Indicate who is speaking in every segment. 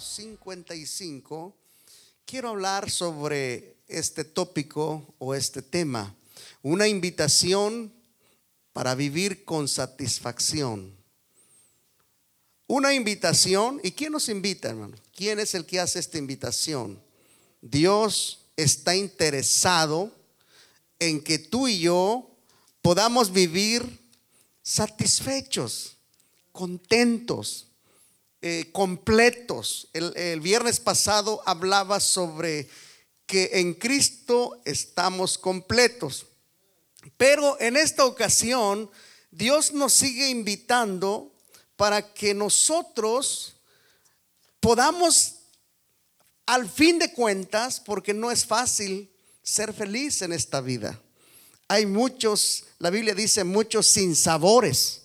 Speaker 1: capítulo 55, quiero hablar sobre este tópico o este tema, una invitación para vivir con satisfacción. Una invitación, ¿y quién nos invita, hermano? ¿Quién es el que hace esta invitación? Dios está interesado en que tú y yo podamos vivir satisfechos, contentos, eh, completos. El, el viernes pasado hablaba sobre que en Cristo estamos completos. Pero en esta ocasión, Dios nos sigue invitando para que nosotros podamos, al fin de cuentas, porque no es fácil ser feliz en esta vida. Hay muchos, la Biblia dice, muchos sinsabores.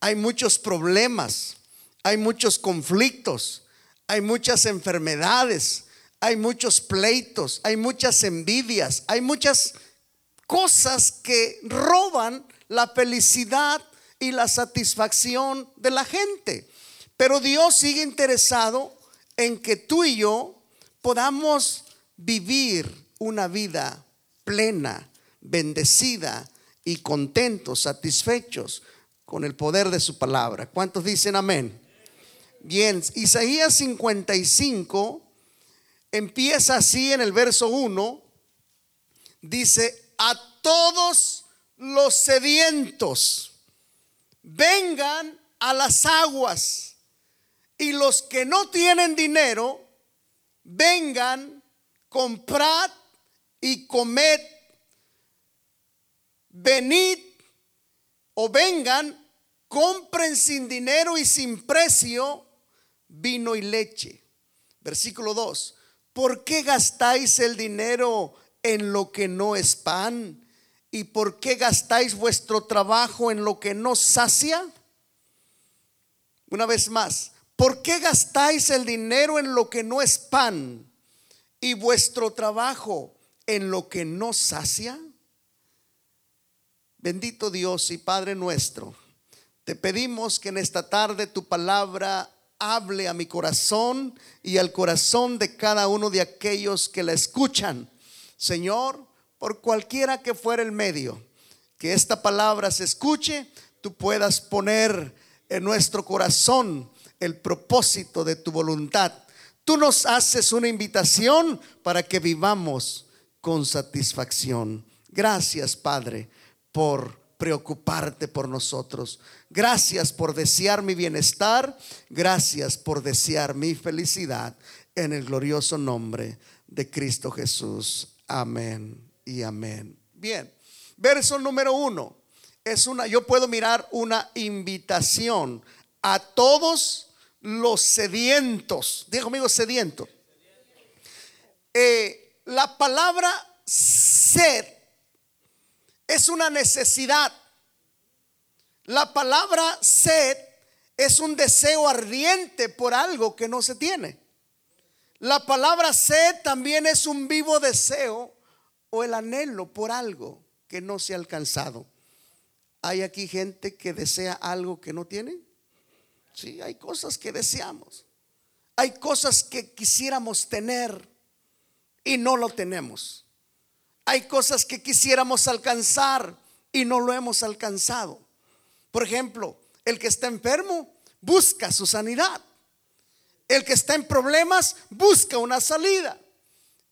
Speaker 1: Hay muchos problemas, hay muchos conflictos, hay muchas enfermedades, hay muchos pleitos, hay muchas envidias, hay muchas cosas que roban la felicidad y la satisfacción de la gente. Pero Dios sigue interesado en que tú y yo podamos vivir una vida plena, bendecida y contentos, satisfechos con el poder de su palabra. ¿Cuántos dicen amén? Bien, Isaías 55 empieza así en el verso 1, dice, a todos los sedientos, vengan a las aguas, y los que no tienen dinero, vengan, comprad y comed, venid o vengan, compren sin dinero y sin precio vino y leche. Versículo 2. ¿Por qué gastáis el dinero en lo que no es pan? ¿Y por qué gastáis vuestro trabajo en lo que no sacia? Una vez más, ¿por qué gastáis el dinero en lo que no es pan y vuestro trabajo en lo que no sacia? Bendito Dios y Padre nuestro, te pedimos que en esta tarde tu palabra hable a mi corazón y al corazón de cada uno de aquellos que la escuchan. Señor, por cualquiera que fuera el medio, que esta palabra se escuche, tú puedas poner en nuestro corazón el propósito de tu voluntad. Tú nos haces una invitación para que vivamos con satisfacción. Gracias, Padre, por preocuparte por nosotros. Gracias por desear mi bienestar. Gracias por desear mi felicidad en el glorioso nombre de Cristo Jesús. Amén y amén. Bien, verso número uno. Es una, yo puedo mirar una invitación a todos los sedientos. Dijo conmigo sediento. Eh, la palabra sed es una necesidad. La palabra sed es un deseo ardiente por algo que no se tiene. La palabra sed también es un vivo deseo o el anhelo por algo que no se ha alcanzado. ¿Hay aquí gente que desea algo que no tiene? Sí, hay cosas que deseamos. Hay cosas que quisiéramos tener y no lo tenemos. Hay cosas que quisiéramos alcanzar y no lo hemos alcanzado. Por ejemplo, el que está enfermo busca su sanidad. El que está en problemas busca una salida.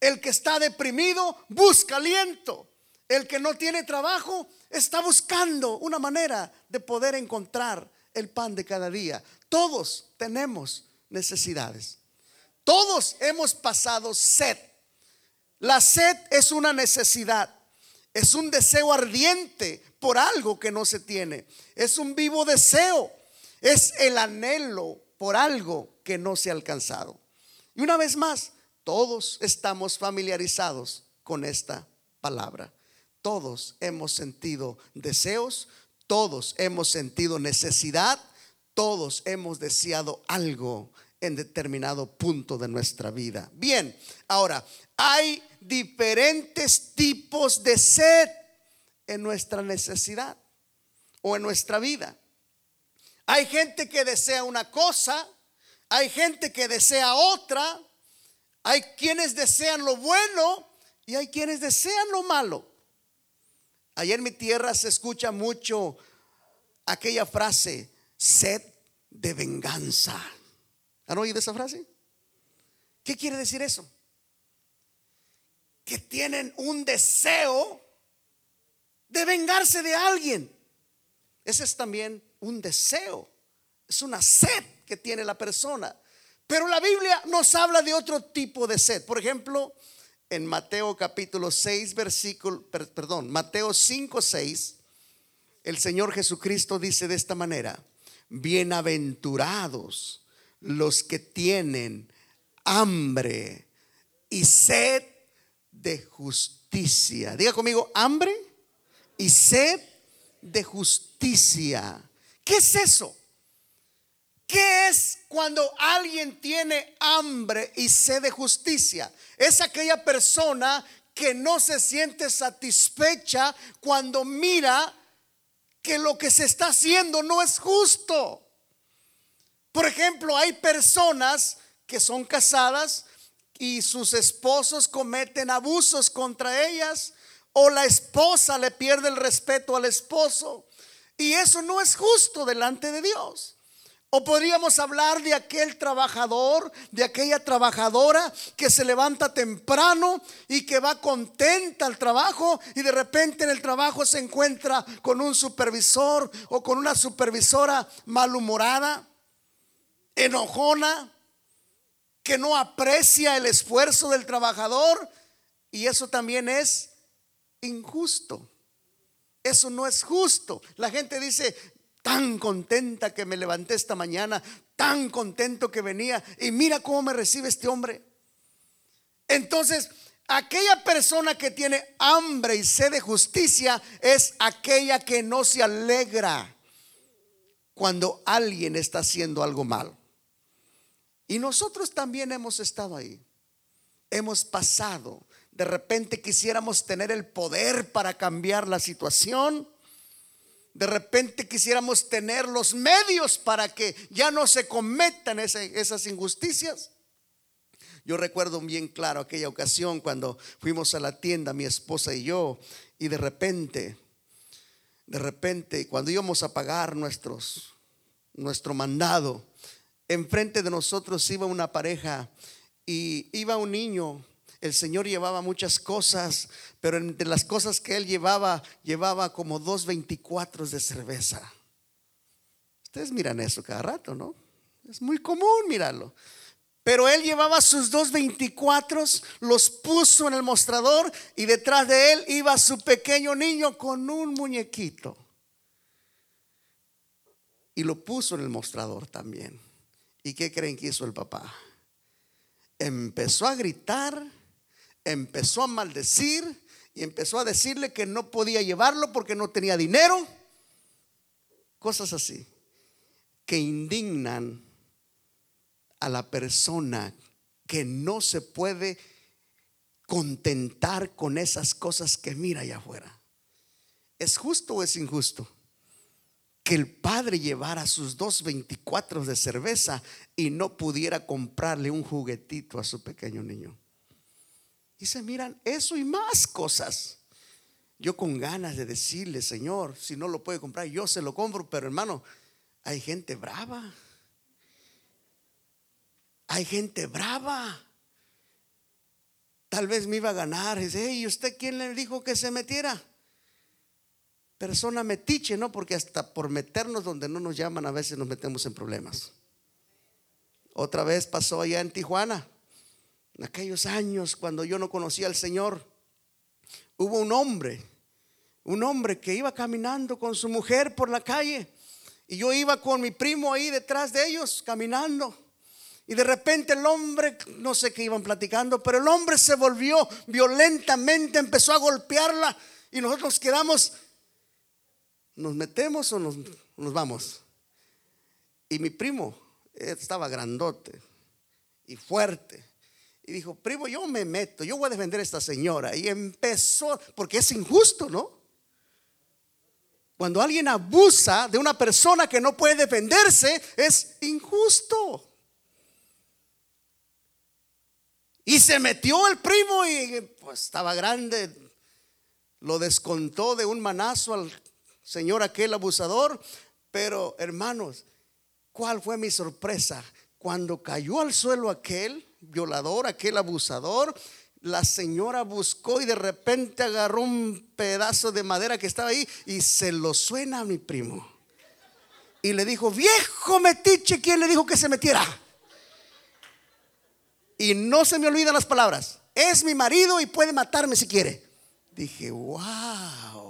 Speaker 1: El que está deprimido busca aliento. El que no tiene trabajo está buscando una manera de poder encontrar el pan de cada día. Todos tenemos necesidades. Todos hemos pasado sed. La sed es una necesidad, es un deseo ardiente por algo que no se tiene, es un vivo deseo, es el anhelo por algo que no se ha alcanzado. Y una vez más, todos estamos familiarizados con esta palabra. Todos hemos sentido deseos, todos hemos sentido necesidad, todos hemos deseado algo en determinado punto de nuestra vida. Bien, ahora, hay diferentes tipos de sed en nuestra necesidad o en nuestra vida. Hay gente que desea una cosa, hay gente que desea otra, hay quienes desean lo bueno y hay quienes desean lo malo. Allá en mi tierra se escucha mucho aquella frase, sed de venganza. ¿Han oído esa frase? ¿Qué quiere decir eso? Que tienen un deseo de vengarse de alguien. Ese es también un deseo, es una sed que tiene la persona. Pero la Biblia nos habla de otro tipo de sed. Por ejemplo, en Mateo capítulo 6, versículo, perdón, Mateo 5, 6, el Señor Jesucristo dice de esta manera, bienaventurados los que tienen hambre y sed de justicia. Diga conmigo, hambre y sed de justicia. ¿Qué es eso? ¿Qué es cuando alguien tiene hambre y sed de justicia? Es aquella persona que no se siente satisfecha cuando mira que lo que se está haciendo no es justo. Por ejemplo, hay personas que son casadas y sus esposos cometen abusos contra ellas o la esposa le pierde el respeto al esposo y eso no es justo delante de Dios. O podríamos hablar de aquel trabajador, de aquella trabajadora que se levanta temprano y que va contenta al trabajo y de repente en el trabajo se encuentra con un supervisor o con una supervisora malhumorada, enojona, que no aprecia el esfuerzo del trabajador y eso también es injusto. Eso no es justo. La gente dice, tan contenta que me levanté esta mañana, tan contento que venía y mira cómo me recibe este hombre. Entonces, aquella persona que tiene hambre y sed de justicia es aquella que no se alegra cuando alguien está haciendo algo mal. Y nosotros también hemos estado ahí. Hemos pasado. De repente quisiéramos tener el poder para cambiar la situación de repente quisiéramos tener los medios para que ya no se cometan esas injusticias. Yo recuerdo bien claro aquella ocasión cuando fuimos a la tienda, mi esposa y yo, y de repente, de repente, cuando íbamos a pagar nuestro mandado, enfrente de nosotros iba una pareja y iba un niño el Señor llevaba muchas cosas, pero entre las cosas que él llevaba, llevaba como dos veinticuatro de cerveza. Ustedes miran eso cada rato, ¿no? Es muy común mirarlo. Pero él llevaba sus dos veinticuatro, los puso en el mostrador y detrás de él iba su pequeño niño con un muñequito. Y lo puso en el mostrador también. ¿Y qué creen que hizo el papá? Empezó a gritar empezó a maldecir y empezó a decirle que no podía llevarlo porque no tenía dinero. Cosas así que indignan a la persona que no se puede contentar con esas cosas que mira allá afuera. ¿Es justo o es injusto? Que el padre llevara sus dos veinticuatro de cerveza y no pudiera comprarle un juguetito a su pequeño niño. Y se miran eso y más cosas. Yo con ganas de decirle, Señor, si no lo puede comprar, yo se lo compro, pero hermano, hay gente brava. Hay gente brava. Tal vez me iba a ganar. Dice, ¿y usted quién le dijo que se metiera? Persona metiche, ¿no? Porque hasta por meternos donde no nos llaman a veces nos metemos en problemas. Otra vez pasó allá en Tijuana en aquellos años cuando yo no conocía al Señor, hubo un hombre, un hombre que iba caminando con su mujer por la calle y yo iba con mi primo ahí detrás de ellos caminando. Y de repente el hombre, no sé qué iban platicando, pero el hombre se volvió violentamente, empezó a golpearla y nosotros quedamos, ¿nos metemos o nos, nos vamos? Y mi primo estaba grandote y fuerte. Y dijo, primo, yo me meto, yo voy a defender a esta señora. Y empezó, porque es injusto, ¿no? Cuando alguien abusa de una persona que no puede defenderse, es injusto. Y se metió el primo y pues estaba grande. Lo descontó de un manazo al señor aquel abusador. Pero hermanos, ¿cuál fue mi sorpresa? Cuando cayó al suelo aquel violador, aquel abusador, la señora buscó y de repente agarró un pedazo de madera que estaba ahí y se lo suena a mi primo. Y le dijo, viejo metiche, ¿quién le dijo que se metiera? Y no se me olvidan las palabras. Es mi marido y puede matarme si quiere. Dije, wow.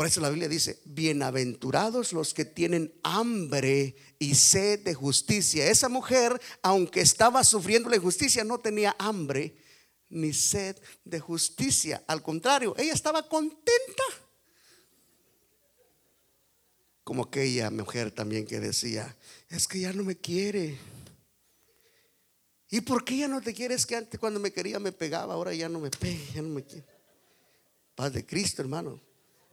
Speaker 1: Por eso la Biblia dice, bienaventurados los que tienen hambre y sed de justicia. Esa mujer, aunque estaba sufriendo la injusticia, no tenía hambre ni sed de justicia. Al contrario, ella estaba contenta. Como aquella mujer también que decía, es que ya no me quiere. ¿Y por qué ya no te quieres que antes cuando me quería me pegaba, ahora ya no me pega, ya no me quiere? Paz de Cristo, hermano.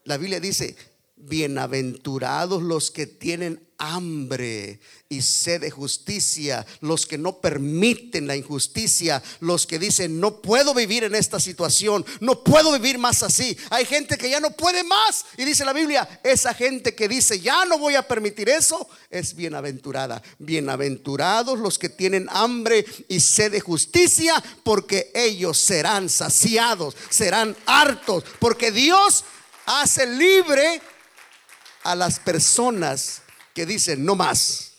Speaker 1: La Biblia dice, bienaventurados los que tienen hambre y sed de justicia, los que no permiten la injusticia, los que dicen, no puedo vivir en esta situación, no puedo vivir más así. Hay gente que ya no puede más y dice la Biblia, esa gente que dice, ya no voy a permitir eso, es bienaventurada. Bienaventurados los que tienen hambre y sed de justicia, porque ellos serán saciados, serán hartos, porque Dios hace libre a las personas que dicen no más.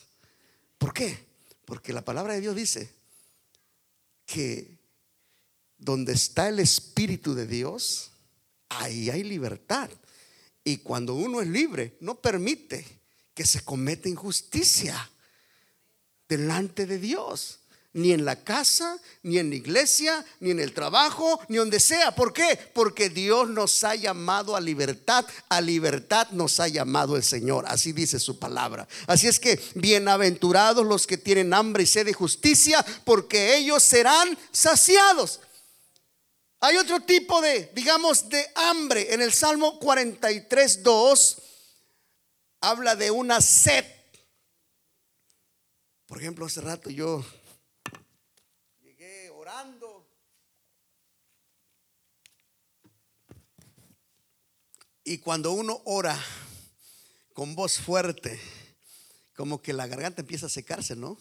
Speaker 1: ¿Por qué? Porque la palabra de Dios dice que donde está el Espíritu de Dios, ahí hay libertad. Y cuando uno es libre, no permite que se cometa injusticia delante de Dios ni en la casa, ni en la iglesia, ni en el trabajo, ni donde sea. ¿Por qué? Porque Dios nos ha llamado a libertad, a libertad nos ha llamado el Señor. Así dice su palabra. Así es que bienaventurados los que tienen hambre y sed de justicia, porque ellos serán saciados. Hay otro tipo de, digamos, de hambre. En el Salmo 43, 2 habla de una sed. Por ejemplo, hace rato yo Y cuando uno ora con voz fuerte, como que la garganta empieza a secarse, ¿no?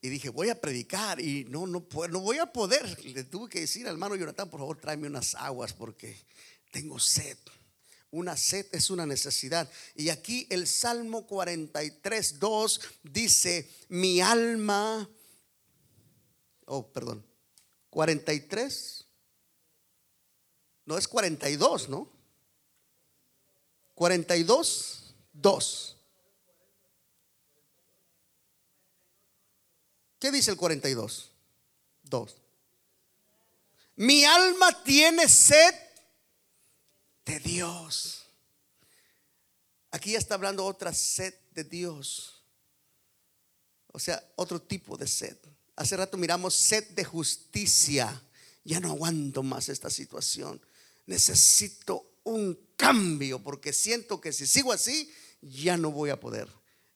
Speaker 1: Y dije, voy a predicar y no, no, no voy a poder. Le tuve que decir al hermano Jonathan, por favor, tráeme unas aguas porque tengo sed. Una sed es una necesidad. Y aquí el Salmo 43, 2 dice, mi alma, oh, perdón, 43, no es 42, ¿no? 42, 2. ¿Qué dice el 42? 2. Mi alma tiene sed de Dios. Aquí ya está hablando otra sed de Dios. O sea, otro tipo de sed. Hace rato miramos sed de justicia. Ya no aguanto más esta situación. Necesito un cambio, porque siento que si sigo así, ya no voy a poder.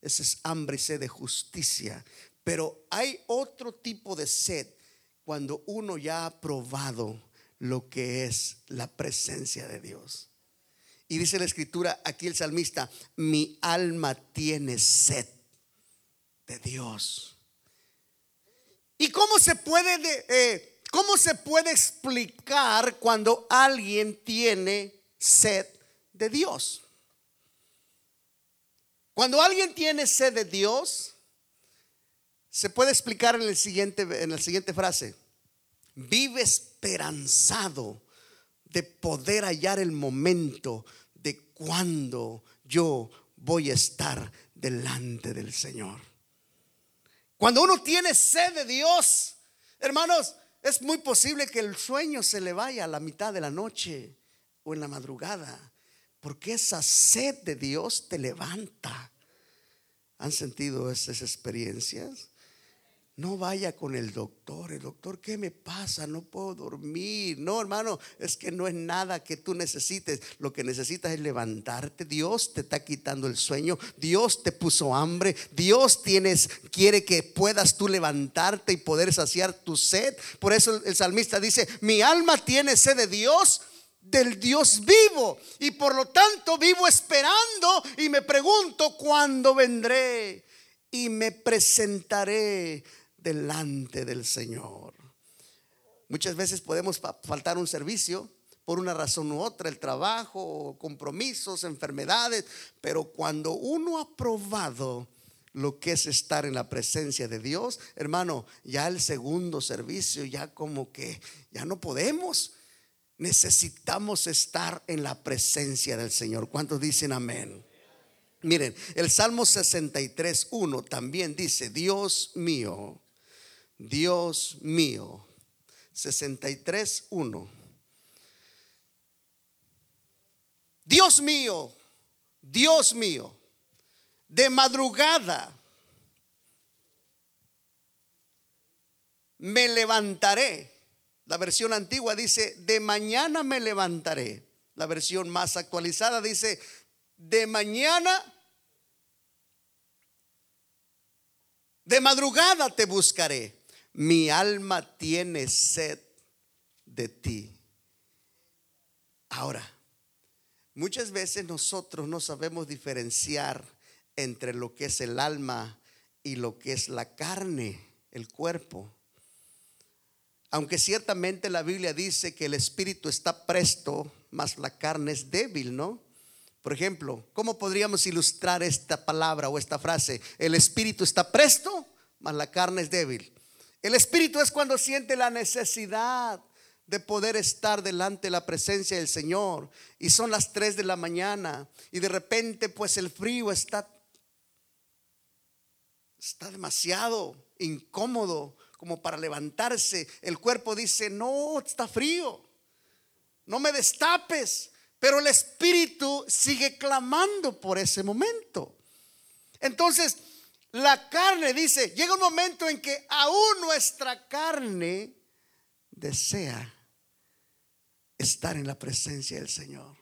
Speaker 1: Ese es hambre y sed de justicia. Pero hay otro tipo de sed cuando uno ya ha probado lo que es la presencia de Dios. Y dice la escritura aquí el salmista, mi alma tiene sed de Dios. ¿Y cómo se puede, eh, cómo se puede explicar cuando alguien tiene sed de Dios. Cuando alguien tiene sed de Dios, se puede explicar en, el siguiente, en la siguiente frase. Vive esperanzado de poder hallar el momento de cuando yo voy a estar delante del Señor. Cuando uno tiene sed de Dios, hermanos, es muy posible que el sueño se le vaya a la mitad de la noche en la madrugada, porque esa sed de Dios te levanta. ¿Han sentido esas experiencias? no vaya con el doctor. El doctor, ¿qué me pasa? No puedo dormir. No, hermano, es que no es nada que tú necesites. Lo que necesitas es levantarte. Dios te está quitando el sueño. Dios te puso hambre. Dios tienes, quiere que puedas tú levantarte y poder saciar tu sed. Por eso el salmista dice, mi alma tiene sed de Dios del Dios vivo y por lo tanto vivo esperando y me pregunto cuándo vendré y me presentaré delante del Señor. Muchas veces podemos faltar un servicio por una razón u otra, el trabajo, compromisos, enfermedades, pero cuando uno ha probado lo que es estar en la presencia de Dios, hermano, ya el segundo servicio, ya como que ya no podemos. Necesitamos estar en la presencia del Señor. ¿Cuántos dicen amén? Miren, el Salmo 63, 1 también dice, Dios mío, Dios mío. 63, 1. Dios mío, Dios mío, de madrugada me levantaré. La versión antigua dice, de mañana me levantaré. La versión más actualizada dice, de mañana de madrugada te buscaré mi alma tiene sed de ti. Ahora, muchas veces nosotros no sabemos diferenciar entre lo que es el alma y lo que es la carne, el cuerpo. Aunque ciertamente la Biblia dice que el espíritu está presto, mas la carne es débil, ¿no? Por ejemplo, ¿cómo podríamos ilustrar esta palabra o esta frase? El espíritu está presto, mas la carne es débil. El espíritu es cuando siente la necesidad de poder estar delante de la presencia del Señor. Y son las 3 de la mañana y de repente pues el frío está, está demasiado incómodo como para levantarse. El cuerpo dice, no, está frío, no me destapes. Pero el espíritu sigue clamando por ese momento. Entonces, la carne dice, llega un momento en que aún nuestra carne desea estar en la presencia del Señor.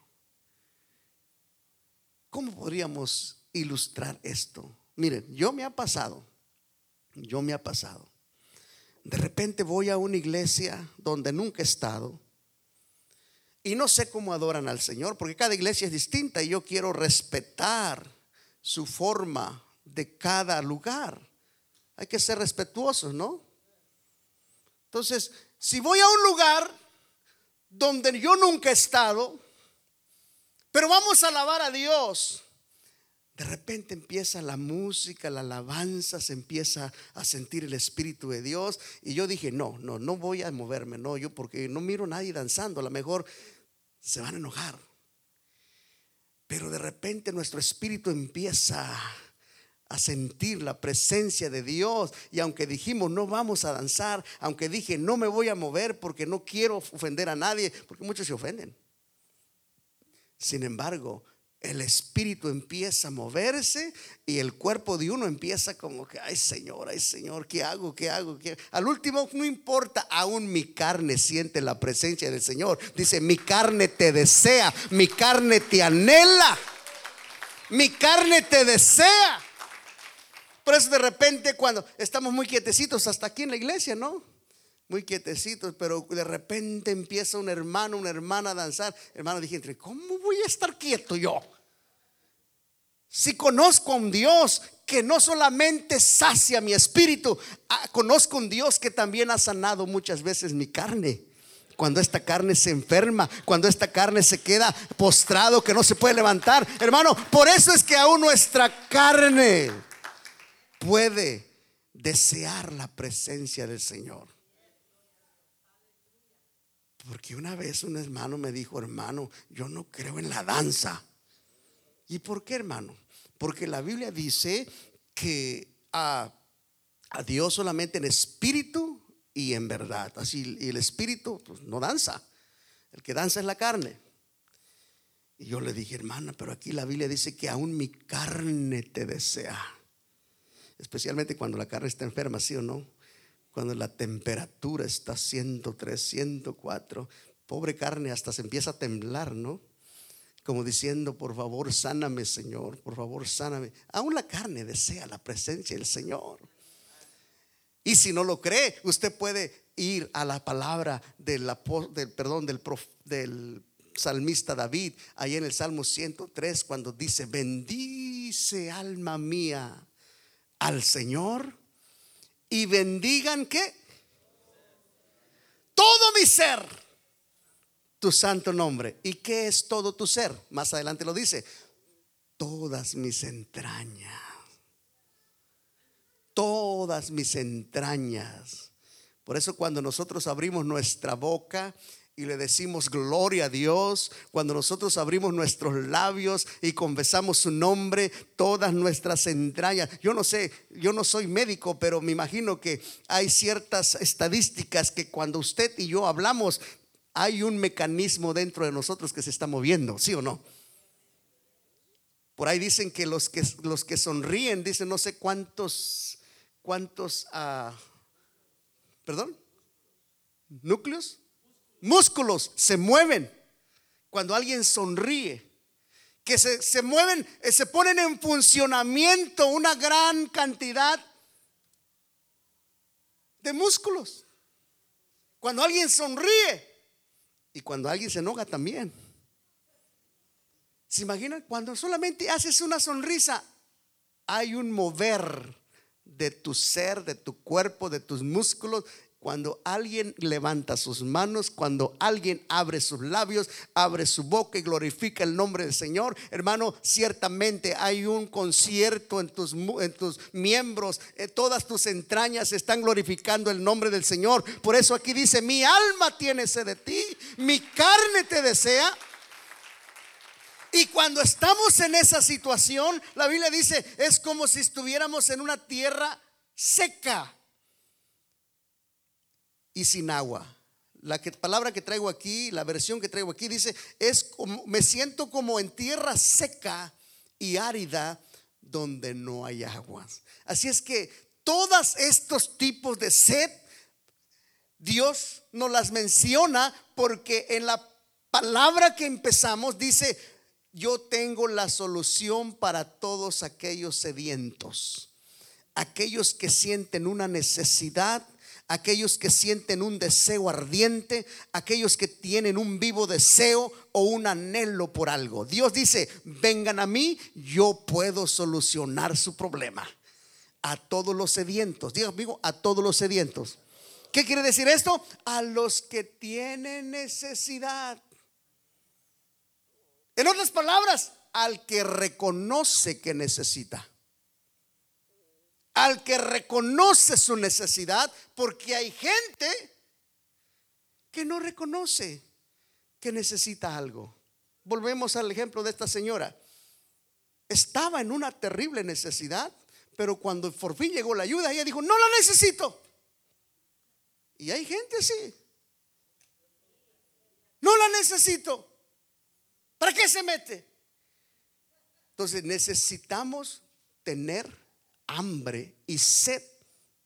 Speaker 1: ¿Cómo podríamos ilustrar esto? Miren, yo me ha pasado, yo me ha pasado. De repente voy a una iglesia donde nunca he estado y no sé cómo adoran al Señor, porque cada iglesia es distinta y yo quiero respetar su forma de cada lugar. Hay que ser respetuosos, ¿no? Entonces, si voy a un lugar donde yo nunca he estado, pero vamos a alabar a Dios, de repente empieza la música, la alabanza, se empieza a sentir el Espíritu de Dios. Y yo dije, no, no, no voy a moverme, no, yo porque no miro a nadie danzando, a lo mejor se van a enojar. Pero de repente nuestro espíritu empieza a sentir la presencia de Dios. Y aunque dijimos no vamos a danzar, aunque dije no me voy a mover porque no quiero ofender a nadie, porque muchos se ofenden. Sin embargo, el espíritu empieza a moverse y el cuerpo de uno empieza como que, ay Señor, ay Señor, ¿qué hago? ¿Qué hago? ¿Qué? Al último, no importa, aún mi carne siente la presencia del Señor. Dice, mi carne te desea, mi carne te anhela, mi carne te desea. Por eso de repente cuando estamos muy quietecitos, hasta aquí en la iglesia, ¿no? Muy quietecitos, pero de repente empieza un hermano, una hermana a danzar. Hermano, dije, ¿cómo voy a estar quieto yo? Si conozco a un Dios que no solamente sacia mi espíritu, ah, conozco a un Dios que también ha sanado muchas veces mi carne cuando esta carne se enferma, cuando esta carne se queda postrado, que no se puede levantar. Hermano, por eso es que aún nuestra carne puede desear la presencia del Señor. Porque una vez un hermano me dijo, hermano, yo no creo en la danza. ¿Y por qué, hermano? Porque la Biblia dice que a, Dios solamente en espíritu y en verdad. Así, el espíritu pues, no danza. El que danza es la carne. Y yo le dije, hermana, pero aquí la Biblia dice que aún mi carne te desea especialmente cuando la carne está enferma, ¿sí o no? Cuando la temperatura está 103, 104, pobre carne hasta se empieza a temblar, ¿no? Como diciendo, por favor, sáname, Señor, por favor, sáname. Aún la carne desea la presencia del Señor. Y si no lo cree, usted puede ir a la palabra del, perdón, del, del salmista David, ahí en el Salmo 103, cuando dice, bendice alma mía al Señor y bendigan que todo mi ser, tu santo nombre. ¿Y qué es todo tu ser? Más adelante lo dice, todas mis entrañas, todas mis entrañas. Por eso cuando nosotros abrimos nuestra boca y le decimos gloria a Dios, cuando nosotros abrimos nuestros labios y confesamos su nombre, todas nuestras entrañas. Yo no sé, yo no soy médico, pero me imagino que hay ciertas estadísticas que cuando usted y yo hablamos, hay un mecanismo dentro de nosotros que se está moviendo, ¿sí o no? Por ahí dicen que los que, los que sonríen, dicen no sé cuántos, cuántos, uh, perdón, núcleos músculos se mueven cuando alguien sonríe. Que se, se mueven, eh, se ponen en funcionamiento una gran cantidad de músculos. Cuando alguien sonríe y cuando alguien se enoja también. ¿Se imaginan? Cuando solamente haces una sonrisa, hay un mover de tu ser, de tu cuerpo, de tus músculos cuando alguien levanta sus manos, cuando alguien abre sus labios, abre su boca y glorifica el nombre del Señor, hermano, ciertamente hay un concierto en tus, en tus miembros, eh, todas tus entrañas están glorificando el nombre del Señor. Por eso aquí dice, mi alma tiene sed de ti, mi carne te desea. Y cuando estamos en esa situación, la Biblia dice, es como si estuviéramos en una tierra seca y sin agua. La palabra que traigo aquí, la versión que traigo aquí dice, es como, me siento como en tierra seca y árida donde no hay aguas. Así es que todos estos tipos de sed, Dios nos las menciona porque en la palabra que empezamos dice, yo tengo la solución para todos aquellos sedientos, aquellos que sienten una necesidad aquellos que sienten un deseo ardiente, aquellos que tienen un vivo deseo o un anhelo por algo. Dios dice, vengan a mí, yo puedo solucionar su problema. A todos los sedientos, diga amigo, a todos los sedientos. ¿Qué quiere decir esto? A los que tienen necesidad. En otras palabras, al que reconoce que necesita al que reconoce su necesidad, porque hay gente que no reconoce que necesita algo. Volvemos al ejemplo de esta señora. Estaba en una terrible necesidad, pero cuando por fin llegó la ayuda, ella dijo, no la necesito. Y hay gente así. No la necesito. ¿Para qué se mete? Entonces necesitamos tener hambre y sed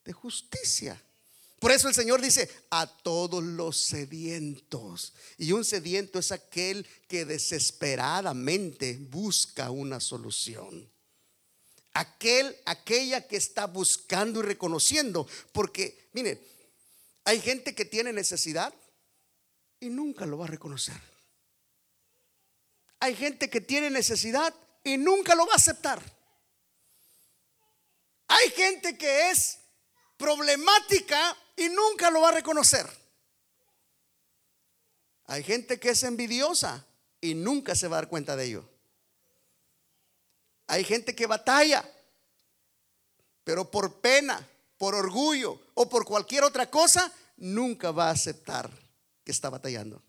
Speaker 1: de justicia. Por eso el Señor dice, a todos los sedientos. Y un sediento es aquel que desesperadamente busca una solución. Aquel, aquella que está buscando y reconociendo. Porque, mire, hay gente que tiene necesidad y nunca lo va a reconocer. Hay gente que tiene necesidad y nunca lo va a aceptar. Hay gente que es problemática y nunca lo va a reconocer. Hay gente que es envidiosa y nunca se va a dar cuenta de ello. Hay gente que batalla, pero por pena, por orgullo o por cualquier otra cosa, nunca va a aceptar que está batallando.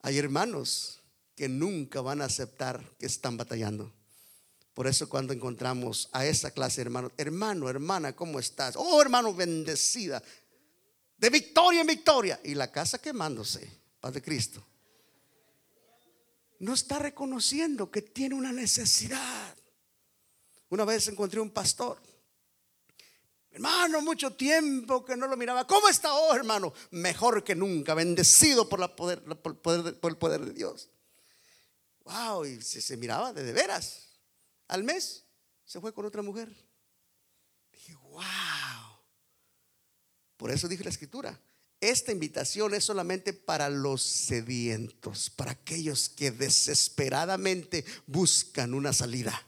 Speaker 1: Hay hermanos que nunca van a aceptar que están batallando. Por eso cuando encontramos a esa clase de hermanos, hermano, hermana, ¿cómo estás? Oh, hermano, bendecida. De victoria en victoria. Y la casa quemándose, paz de Cristo. No está reconociendo que tiene una necesidad. Una vez encontré un pastor. Hermano, mucho tiempo que no lo miraba. ¿Cómo está hoy, hermano? Mejor que nunca, bendecido por, la poder, por, el poder, de Dios. Wow, y se, se miraba de, de veras. Al mes se fue con otra mujer. Dije, wow. Por eso dije la escritura. Esta invitación es solamente para los sedientos, para aquellos que desesperadamente buscan una salida.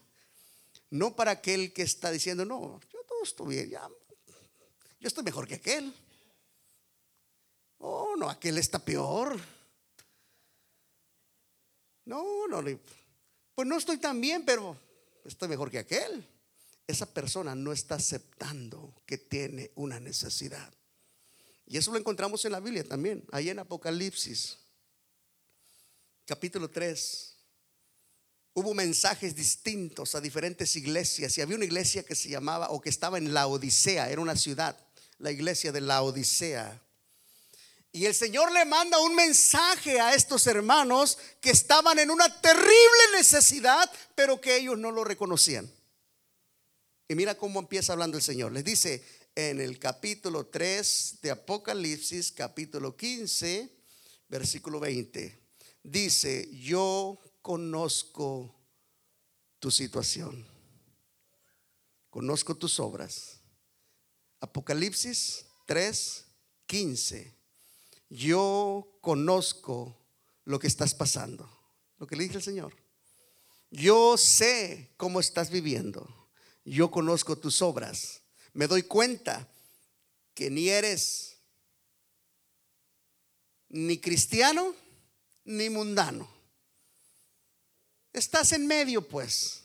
Speaker 1: No para aquel que está diciendo, no, yo todo estoy bien, yo estoy mejor que aquel. Oh, no, aquel está peor. No, no, pues no estoy tan bien, pero estoy mejor que aquel. Esa persona no está aceptando que tiene una necesidad. Y eso lo encontramos en la Biblia también, ahí en Apocalipsis, capítulo 3. Hubo mensajes distintos a diferentes iglesias y había una iglesia que se llamaba o que estaba en la Odisea, era una ciudad, la iglesia de la Odisea. Y el Señor le manda un mensaje a estos hermanos que estaban en una terrible necesidad, pero que ellos no lo reconocían. Y mira cómo empieza hablando el Señor. Les dice en el capítulo 3 de Apocalipsis, capítulo 15, versículo 20. Dice, yo conozco tu situación. Conozco tus obras. Apocalipsis 3, 15 yo conozco lo que estás pasando. Lo que le dije al Señor. Yo sé cómo estás viviendo. Yo conozco tus obras. Me doy cuenta que ni eres ni cristiano ni mundano. Estás en medio, pues.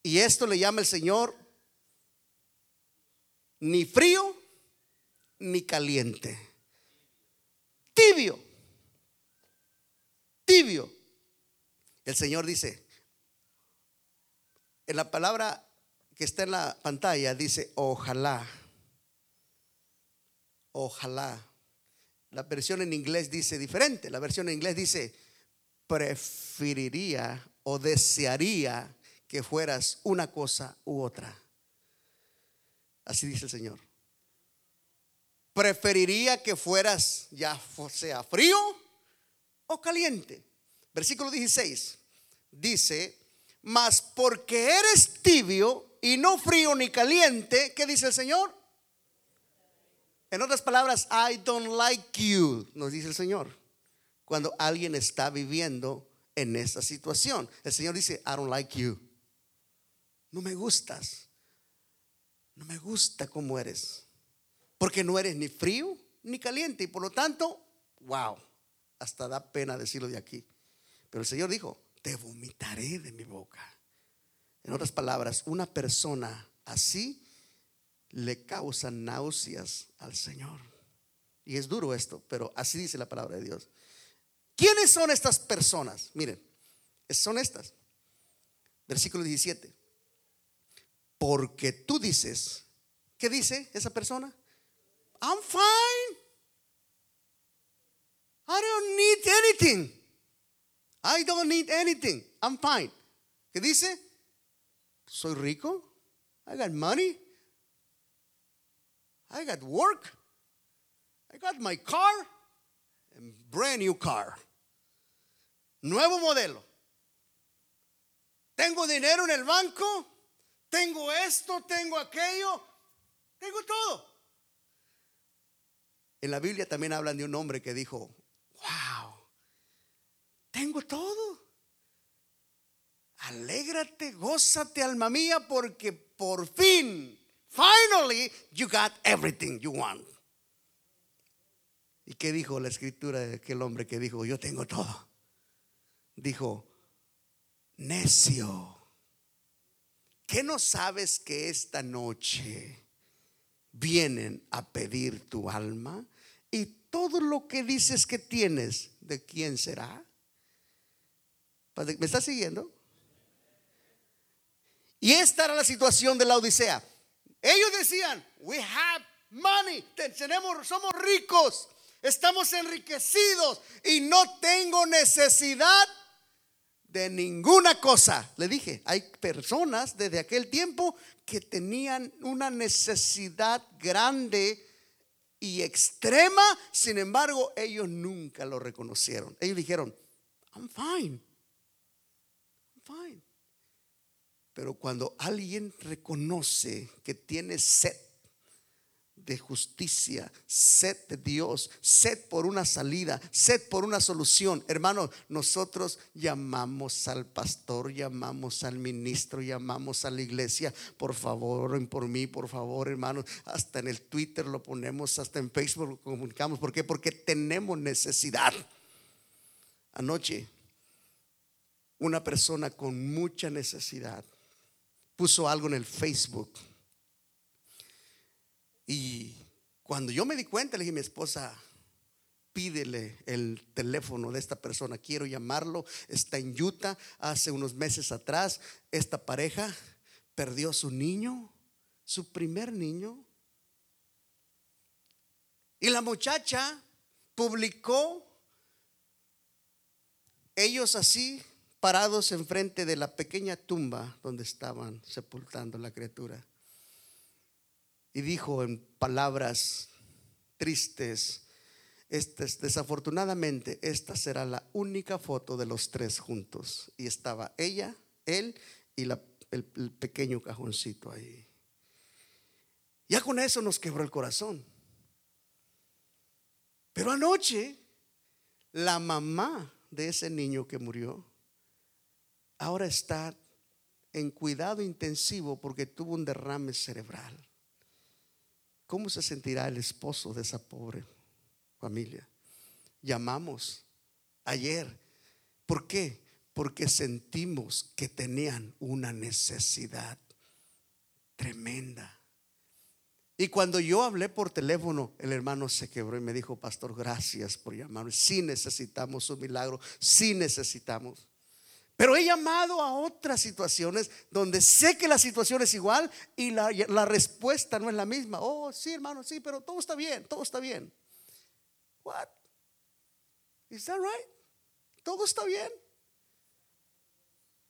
Speaker 1: Y esto le llama el Señor ni frío ni caliente tibio. Tibio. El Señor dice, en la palabra que está en la pantalla dice, ojalá, ojalá. La versión en inglés dice diferente. La versión en inglés dice, preferiría o desearía que fueras una cosa u otra. Así dice el Señor preferiría que fueras ya sea frío o caliente. Versículo 16 dice, mas porque eres tibio y no frío ni caliente, ¿qué dice el Señor? En otras palabras, I don't like you, nos dice el Señor. Cuando alguien está viviendo en esa situación, el Señor dice, I don't like you. No me gustas. No me gusta cómo eres. Porque no eres ni frío ni caliente. Y por lo tanto, wow, hasta da pena decirlo de aquí. Pero el Señor dijo, te vomitaré de mi boca. En otras palabras, una persona así le causa náuseas al Señor. Y es duro esto, pero así dice la palabra de Dios. ¿Quiénes son estas personas? Miren, son estas. Versículo 17. Porque tú dices, ¿qué dice esa persona? I'm fine. I don't need anything. I don't need anything. I'm fine. ¿Qué dice? Soy rico. I got money. I got work. I got my car. Brand new car. Nuevo modelo. Tengo dinero en el banco. Tengo esto, tengo aquello. Tengo todo. En la Biblia también hablan de un hombre que dijo, wow, tengo todo. Alégrate, gózate, alma mía, porque por fin, finally, you got everything you want. ¿Y qué dijo la escritura de aquel hombre que dijo, yo tengo todo? Dijo, necio, ¿qué no sabes que esta noche vienen a pedir tu alma y todo lo que dices que tienes, ¿de quién será? ¿Me estás siguiendo? Y esta era la situación de la Odisea. Ellos decían, we have money, tenemos, somos ricos, estamos enriquecidos y no tengo necesidad de ninguna cosa. Le dije, hay personas desde aquel tiempo que tenían una necesidad grande y extrema, sin embargo, ellos nunca lo reconocieron. Ellos dijeron, I'm fine, I'm fine. Pero cuando alguien reconoce que tiene sed de justicia, sed de Dios, sed por una salida, sed por una solución. Hermanos, nosotros llamamos al pastor, llamamos al ministro, llamamos a la iglesia. Por favor, por mí, por favor, hermanos. Hasta en el Twitter lo ponemos, hasta en Facebook lo comunicamos. ¿Por qué? Porque tenemos necesidad. Anoche, una persona con mucha necesidad puso algo en el Facebook y cuando yo me di cuenta, le dije a mi esposa, pídele el teléfono de esta persona, quiero llamarlo, está en Utah, hace unos meses atrás, esta pareja perdió su niño, su primer niño. Y la muchacha publicó ellos así parados enfrente de la pequeña tumba donde estaban sepultando la criatura y dijo en palabras tristes, desafortunadamente esta será la única foto de los tres juntos. Y estaba ella, él y el, el pequeño cajoncito ahí. Ya con eso nos quebró el corazón. Pero anoche, la mamá de ese niño que murió, ahora está en cuidado intensivo porque tuvo un derrame cerebral. ¿Cómo se sentirá el esposo de esa pobre familia? Llamamos ayer. ¿Por qué? Porque sentimos que tenían una necesidad tremenda. Y cuando yo hablé por teléfono, el hermano se quebró y me dijo, pastor, gracias por llamarme. Sí necesitamos un milagro, sí necesitamos. Pero he llamado a otras situaciones donde sé que la situación es igual y la, respuesta no es la misma. Oh, sí, hermano, sí, pero todo está bien, todo está bien. What? Is that right? Todo está bien.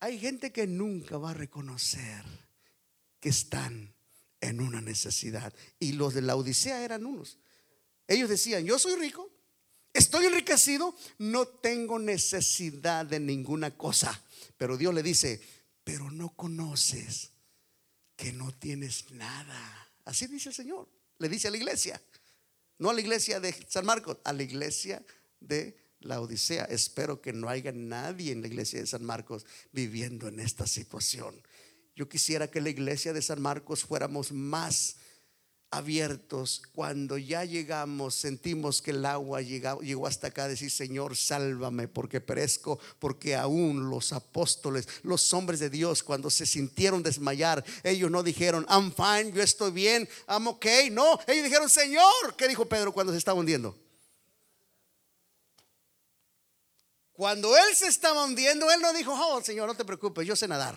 Speaker 1: Hay gente que nunca va a reconocer que están en una necesidad. Y los de la Odisea eran unos. Ellos decían, yo soy rico, Estoy enriquecido, no tengo necesidad de ninguna cosa. Pero Dios le dice, pero no conoces que no tienes nada. Así dice el Señor. Le dice a la iglesia. No a la iglesia de San Marcos, a la iglesia de la Odisea. Espero que no haya nadie en la iglesia de San Marcos viviendo en esta situación. Yo quisiera que la iglesia de San Marcos fuéramos más abiertos, cuando ya llegamos, sentimos que el agua llegó, llegó hasta acá, decir, Señor, sálvame porque perezco, porque aún los apóstoles, los hombres de Dios, cuando se sintieron desmayar, ellos no dijeron, I'm fine, yo estoy bien, I'm okay, no, ellos dijeron, Señor, ¿qué dijo Pedro cuando se estaba hundiendo? Cuando él se estaba hundiendo, él no dijo, oh, Señor, no te preocupes, yo sé nadar.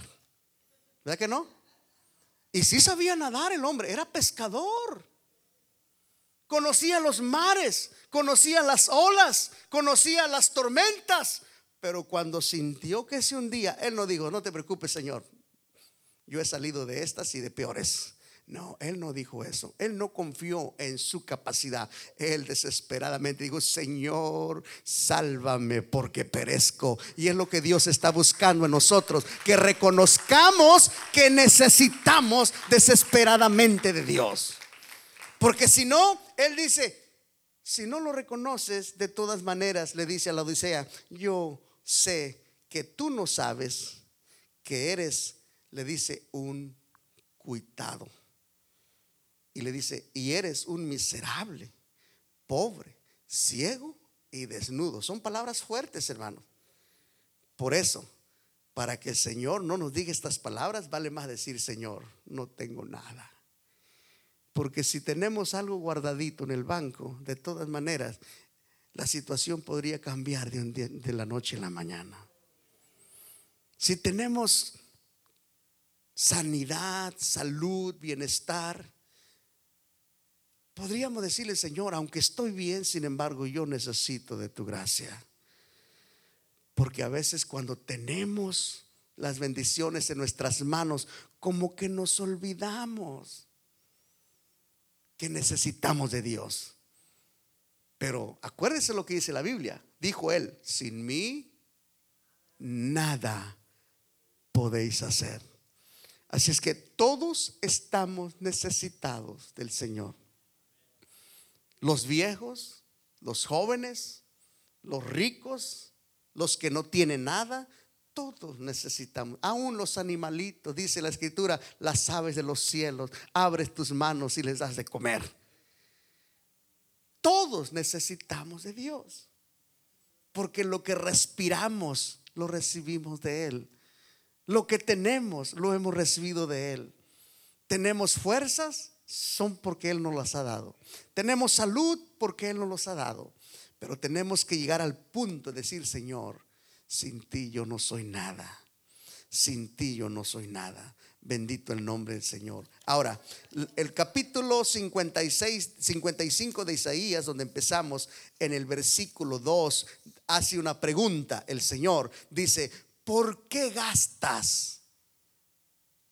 Speaker 1: ¿Verdad que no? Y sí sabía nadar el hombre, era pescador. Conocía los mares, conocía las olas, conocía las tormentas. Pero cuando sintió que se hundía, él no dijo, no te preocupes, Señor. Yo he salido de estas y de peores. No, él no dijo eso. Él no confió en su capacidad. Él desesperadamente dijo, Señor, sálvame porque perezco. Y es lo que Dios está buscando en nosotros, que reconozcamos que necesitamos desesperadamente de Dios. Porque si no, Él dice, si no lo reconoces, de todas maneras, le dice a la Odisea, yo sé que tú no sabes que eres, le dice, un cuitado. Y le dice, y eres un miserable, pobre, ciego y desnudo. Son palabras fuertes, hermano. Por eso, para que el Señor no nos diga estas palabras, vale más decir, Señor, no tengo nada. Porque si tenemos algo guardadito en el banco, de todas maneras, la situación podría cambiar de, de la noche a la mañana. Si tenemos sanidad, salud, bienestar, podríamos decirle, Señor, aunque estoy bien, sin embargo, yo necesito de tu gracia. Porque a veces cuando tenemos las bendiciones en nuestras manos, como que nos olvidamos que necesitamos de Dios. Pero acuérdese lo que dice la Biblia. Dijo él, sin mí nada podéis hacer. Así es que todos estamos necesitados del Señor. Los viejos, los jóvenes, los ricos, los que no tienen nada, todos necesitamos, aún los animalitos, dice la escritura, las aves de los cielos, abres tus manos y les das de comer. Todos necesitamos de Dios, porque lo que respiramos lo recibimos de Él. Lo que tenemos lo hemos recibido de Él. Tenemos fuerzas, son porque Él nos las ha dado. Tenemos salud porque Él nos los ha dado. Pero tenemos que llegar al punto de decir, Señor, sin ti yo no soy nada. Sin ti yo no soy nada. Bendito el nombre del Señor. Ahora, el capítulo 56, 55 de Isaías, donde empezamos en el versículo 2, hace una pregunta. El Señor dice, ¿por qué gastas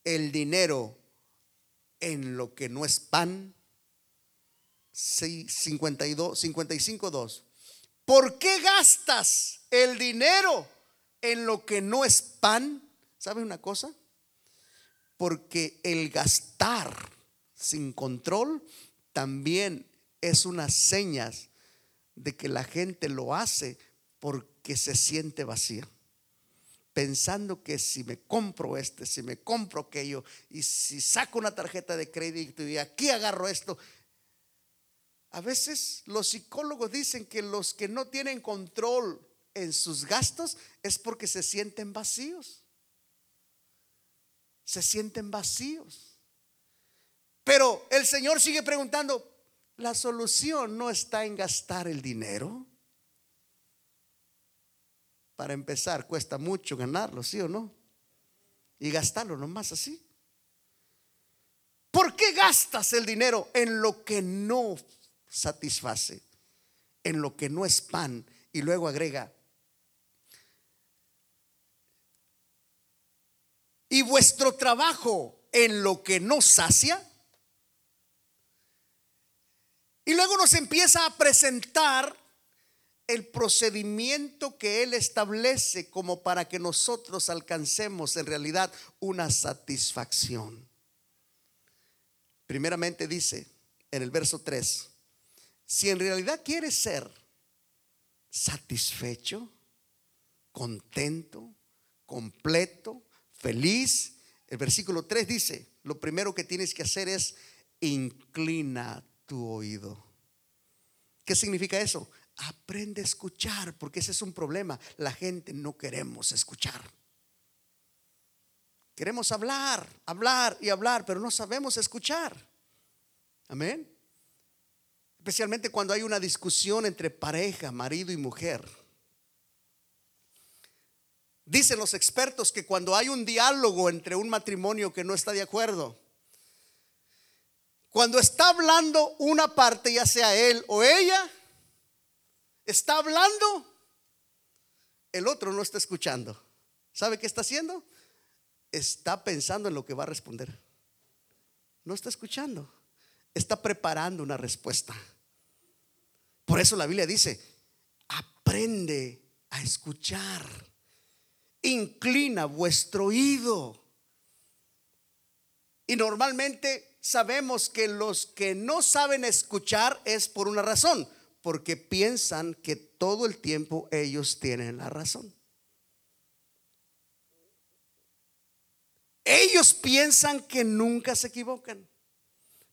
Speaker 1: el dinero en lo que no es pan? 52, 55, 2. ¿Por qué gastas el dinero en lo que no es pan, ¿sabe una cosa? Porque el gastar sin control también es una seña de que la gente lo hace porque se siente vacía. Pensando que si me compro este, si me compro aquello, y si saco una tarjeta de crédito y aquí agarro esto. A veces los psicólogos dicen que los que no tienen control en sus gastos es porque se sienten vacíos. Se sienten vacíos. Pero el Señor sigue preguntando, la solución no está en gastar el dinero. Para empezar, cuesta mucho ganarlo, ¿sí o no? Y gastarlo nomás así. ¿Por qué gastas el dinero en lo que no satisface? En lo que no es pan. Y luego agrega, y vuestro trabajo en lo que no sacia. Y luego nos empieza a presentar el procedimiento que Él establece como para que nosotros alcancemos en realidad una satisfacción. Primeramente dice en el verso 3, si en realidad quieres ser satisfecho, contento, completo, feliz. El versículo 3 dice, lo primero que tienes que hacer es inclina tu oído. ¿Qué significa eso? Aprende a escuchar, porque ese es un problema. La gente no queremos escuchar. Queremos hablar, hablar y hablar, pero no sabemos escuchar. Amén. Especialmente cuando hay una discusión entre pareja, marido y mujer. Dicen los expertos que cuando hay un diálogo entre un matrimonio que no está de acuerdo, cuando está hablando una parte, ya sea él o ella, está hablando, el otro no está escuchando. ¿Sabe qué está haciendo? Está pensando en lo que va a responder. No está escuchando. Está preparando una respuesta. Por eso la Biblia dice, aprende a escuchar inclina vuestro oído. Y normalmente sabemos que los que no saben escuchar es por una razón, porque piensan que todo el tiempo ellos tienen la razón. Ellos piensan que nunca se equivocan.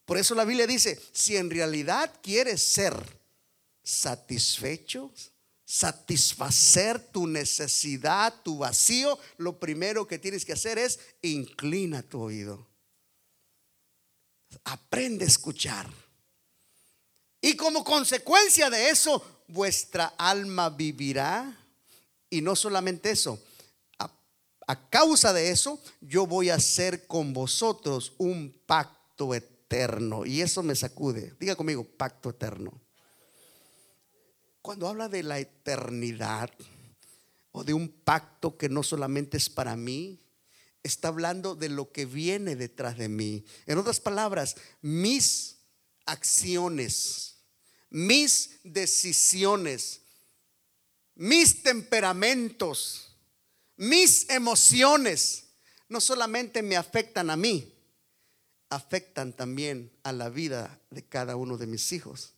Speaker 1: Por eso la Biblia dice, si en realidad quieres ser satisfecho, satisfacer tu necesidad, tu vacío, lo primero que tienes que hacer es inclina tu oído. Aprende a escuchar. Y como consecuencia de eso, vuestra alma vivirá. Y no solamente eso, a, causa de eso, yo voy a hacer con vosotros un pacto eterno. Y eso me sacude. Diga conmigo, pacto eterno. Cuando habla de la eternidad o de un pacto que no solamente es para mí, está hablando de lo que viene detrás de mí. En otras palabras, mis acciones, mis decisiones, mis temperamentos, mis emociones, no solamente me afectan a mí, afectan también a la vida de cada uno de mis hijos.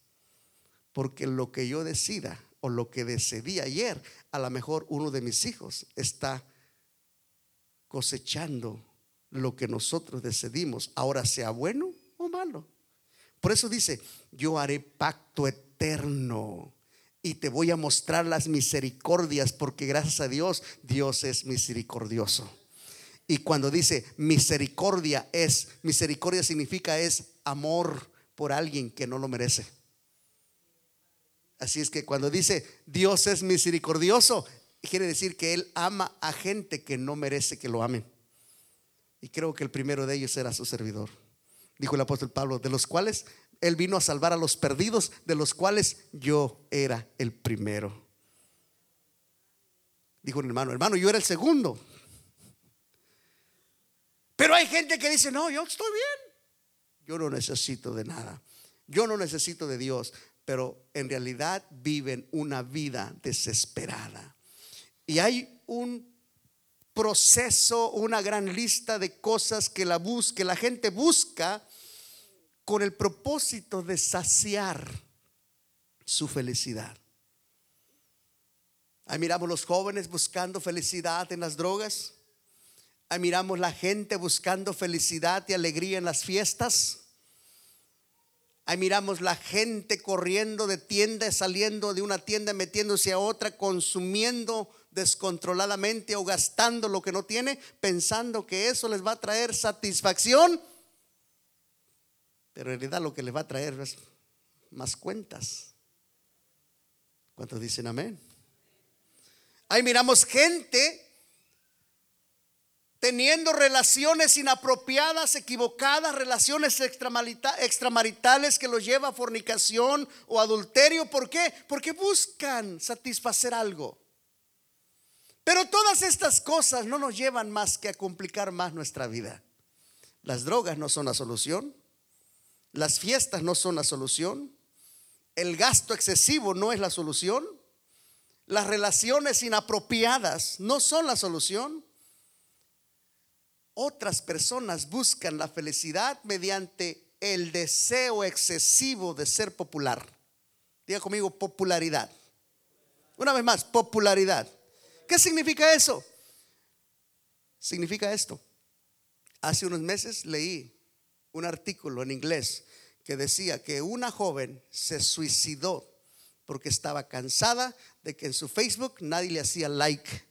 Speaker 1: Porque lo que yo decida o lo que decidí ayer, a lo mejor uno de mis hijos está cosechando lo que nosotros decidimos, ahora sea bueno o malo. Por eso dice, yo haré pacto eterno y te voy a mostrar las misericordias, porque gracias a Dios, Dios es misericordioso. Y cuando dice misericordia es, misericordia significa es amor por alguien que no lo merece. Así es que cuando dice Dios es misericordioso, quiere decir que Él ama a gente que no merece que lo amen. Y creo que el primero de ellos era su servidor. Dijo el apóstol Pablo, de los cuales Él vino a salvar a los perdidos, de los cuales yo era el primero. Dijo un hermano, hermano, yo era el segundo. Pero hay gente que dice, no, yo estoy bien. Yo no necesito de nada. Yo no necesito de Dios. Pero en realidad viven una vida desesperada. Y hay un proceso, una gran lista de cosas que la, la gente busca con el propósito de saciar su felicidad. Ahí miramos los jóvenes buscando felicidad en las drogas. Ahí miramos la gente buscando felicidad y alegría en las fiestas. Ahí miramos la gente corriendo de tienda, saliendo de una tienda, metiéndose a otra, consumiendo descontroladamente o gastando lo que no tiene, pensando que eso les va a traer satisfacción. Pero en realidad lo que les va a traer es más cuentas. ¿Cuántos dicen amén? Ahí miramos gente teniendo relaciones inapropiadas, equivocadas, relaciones extramaritales que los lleva a fornicación o adulterio. ¿Por qué? Porque buscan satisfacer algo. Pero todas estas cosas no nos llevan más que a complicar más nuestra vida. Las drogas no son la solución. Las fiestas no son la solución. El gasto excesivo no es la solución. Las relaciones inapropiadas no son la solución. Otras personas buscan la felicidad mediante el deseo excesivo de ser popular. Diga conmigo popularidad. Una vez más, popularidad. ¿Qué significa eso? Significa esto. Hace unos meses leí un artículo en inglés que decía que una joven se suicidó porque estaba cansada de que en su Facebook nadie le hacía like.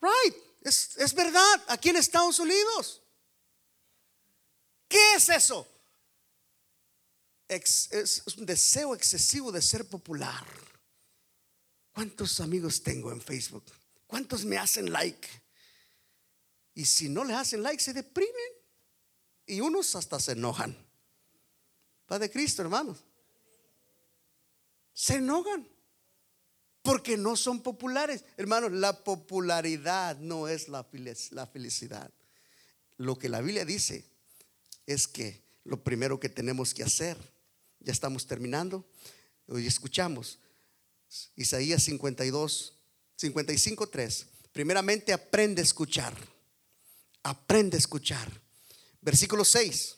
Speaker 1: Right. Es, verdad, aquí en Estados Unidos. ¿Qué es eso? es un deseo excesivo de ser popular. ¿Cuántos amigos tengo en Facebook? ¿Cuántos me hacen like? Y si no le hacen like, se deprimen. Y unos hasta se enojan. Padre Cristo, hermanos. Se enojan porque no son populares. Hermanos, la popularidad no es la felicidad. Lo que la Biblia dice es que lo primero que tenemos que hacer, ya estamos terminando, hoy escuchamos Isaías 52, 55, 3. Primeramente aprende a escuchar. Aprende a escuchar. Versículo 6.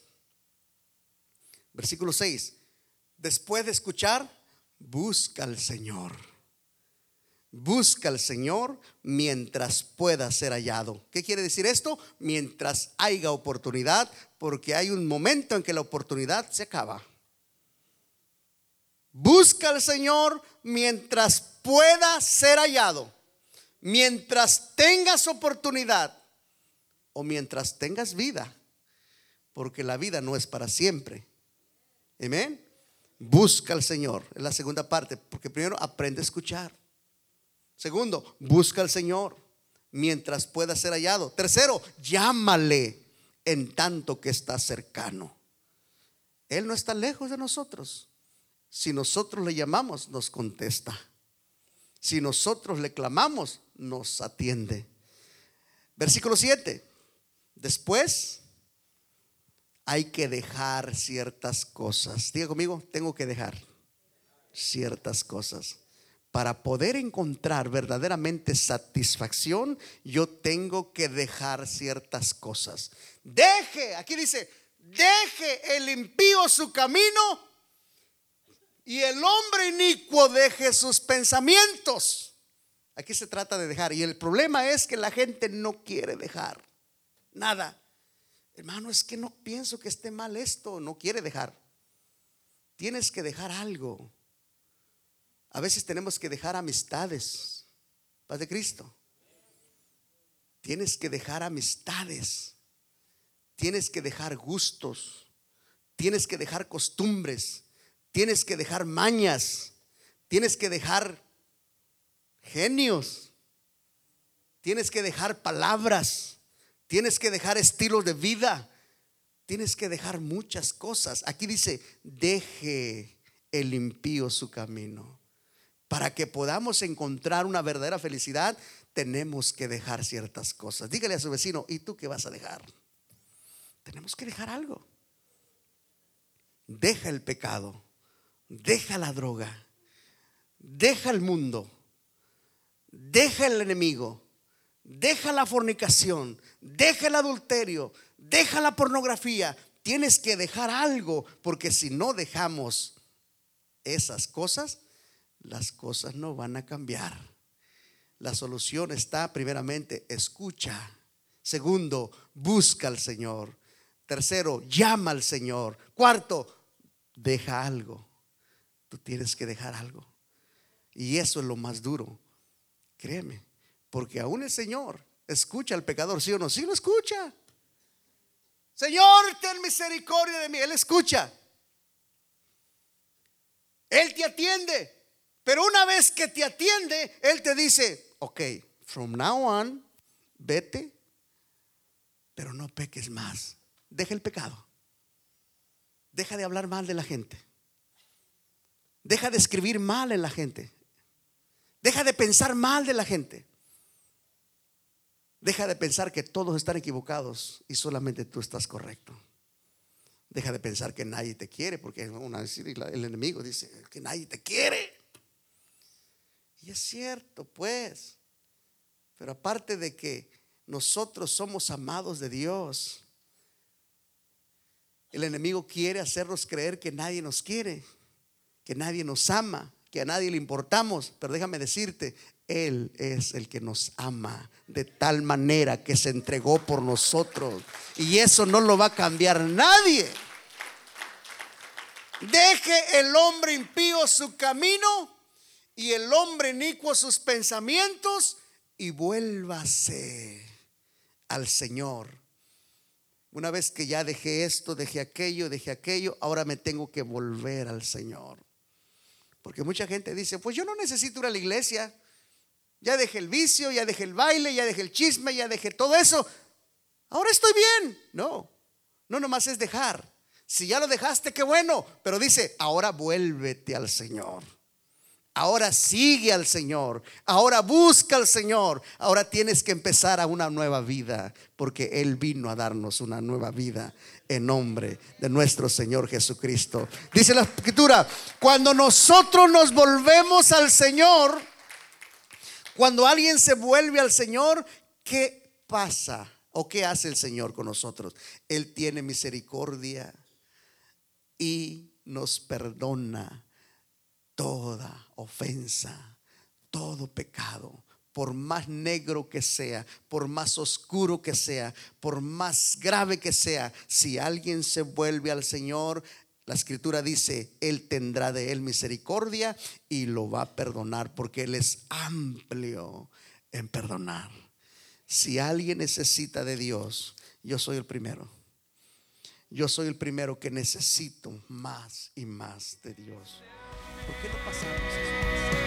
Speaker 1: Versículo 6. Después de escuchar, busca al Señor Busca al Señor mientras pueda ser hallado. ¿Qué quiere decir esto? Mientras haya oportunidad, porque hay un momento en que la oportunidad se acaba. Busca al Señor mientras pueda ser hallado. Mientras tengas oportunidad o mientras tengas vida, porque la vida no es para siempre. Amén. Busca al Señor. Es la segunda parte, porque primero aprende a escuchar. Segundo, busca al Señor mientras pueda ser hallado. Tercero, llámale en tanto que está cercano. Él no está lejos de nosotros. Si nosotros le llamamos, nos contesta. Si nosotros le clamamos, nos atiende. Versículo 7. Después hay que dejar ciertas cosas. Diga conmigo, tengo que dejar ciertas cosas. Para poder encontrar verdaderamente satisfacción, yo tengo que dejar ciertas cosas. Deje, aquí dice, deje el impío su camino y el hombre inicuo deje sus pensamientos. Aquí se trata de dejar. Y el problema es que la gente no quiere dejar nada. Hermano, es que no pienso que esté mal esto. No quiere dejar. Tienes que dejar algo. A veces tenemos que dejar amistades. Paz de Cristo. Tienes que dejar amistades. Tienes que dejar gustos. Tienes que dejar costumbres. Tienes que dejar mañas. Tienes que dejar genios. Tienes que dejar palabras. Tienes que dejar estilos de vida. Tienes que dejar muchas cosas. Aquí dice, deje el impío su camino. Para que podamos encontrar una verdadera felicidad, tenemos que dejar ciertas cosas. Dígale a su vecino, ¿y tú qué vas a dejar? Tenemos que dejar algo. Deja el pecado deja la droga, deja el mundo, deja el enemigo, deja la fornicación, deja el adulterio, deja la pornografía. Tienes que dejar algo, porque si no dejamos esas cosas, las cosas no van a cambiar. La solución está primeramente, escucha. Segundo, busca al Señor. Tercero, llama al Señor. Cuarto, deja algo. Tú tienes que dejar algo. Y eso es lo más duro. Créeme. Porque aún el Señor escucha al pecador, ¿sí o no? Sí lo escucha. Señor, ten misericordia de mí. Él escucha. Él te atiende. Pero una vez que te atiende, Él te dice, ok, from now on, vete, pero no peques más. Deja el pecado. Deja de hablar mal de la gente. Deja de escribir mal en la gente. Deja de pensar mal de la gente. Deja de pensar que todos están equivocados y solamente tú estás correcto. Deja de pensar que nadie te quiere, porque el enemigo dice que nadie te quiere. Y es cierto, pues. Pero aparte de que nosotros somos amados de Dios, el enemigo quiere hacernos creer que nadie nos quiere que nadie nos ama, que a nadie le importamos, pero déjame decirte, Él es el que nos ama de tal manera que se entregó por nosotros. Y eso no lo va a cambiar nadie. Deje el hombre impío su camino y el hombre inicuo sus pensamientos y vuélvase al Señor. Una vez que ya dejé esto, dejé aquello, dejé aquello, ahora me tengo que volver al Señor. Porque mucha gente dice, pues yo no necesito ir a la iglesia. Ya dejé el vicio, ya dejé el baile, ya dejé el chisme, ya dejé todo eso. Ahora estoy bien. No, no nomás es dejar. Si ya lo dejaste, qué bueno. Pero dice, ahora vuélvete al Señor. Ahora sigue al Señor. Ahora busca al Señor. Ahora tienes que empezar a una nueva vida. Porque Él vino a darnos una nueva vida en nombre de nuestro Señor Jesucristo. Dice la escritura, cuando nosotros nos volvemos al Señor, cuando alguien se vuelve al Señor, ¿qué pasa? ¿O qué hace el Señor con nosotros? Él tiene misericordia y nos perdona toda ofensa, todo pecado, por más negro que sea, por más oscuro que sea, por más grave que sea, si alguien se vuelve al Señor, la escritura dice, Él tendrá de él misericordia y lo va a perdonar porque Él es amplio en perdonar. Si alguien necesita de Dios, yo soy el primero. Yo soy el primero que necesito más y más de Dios. ¿Por qué no pasamos eso?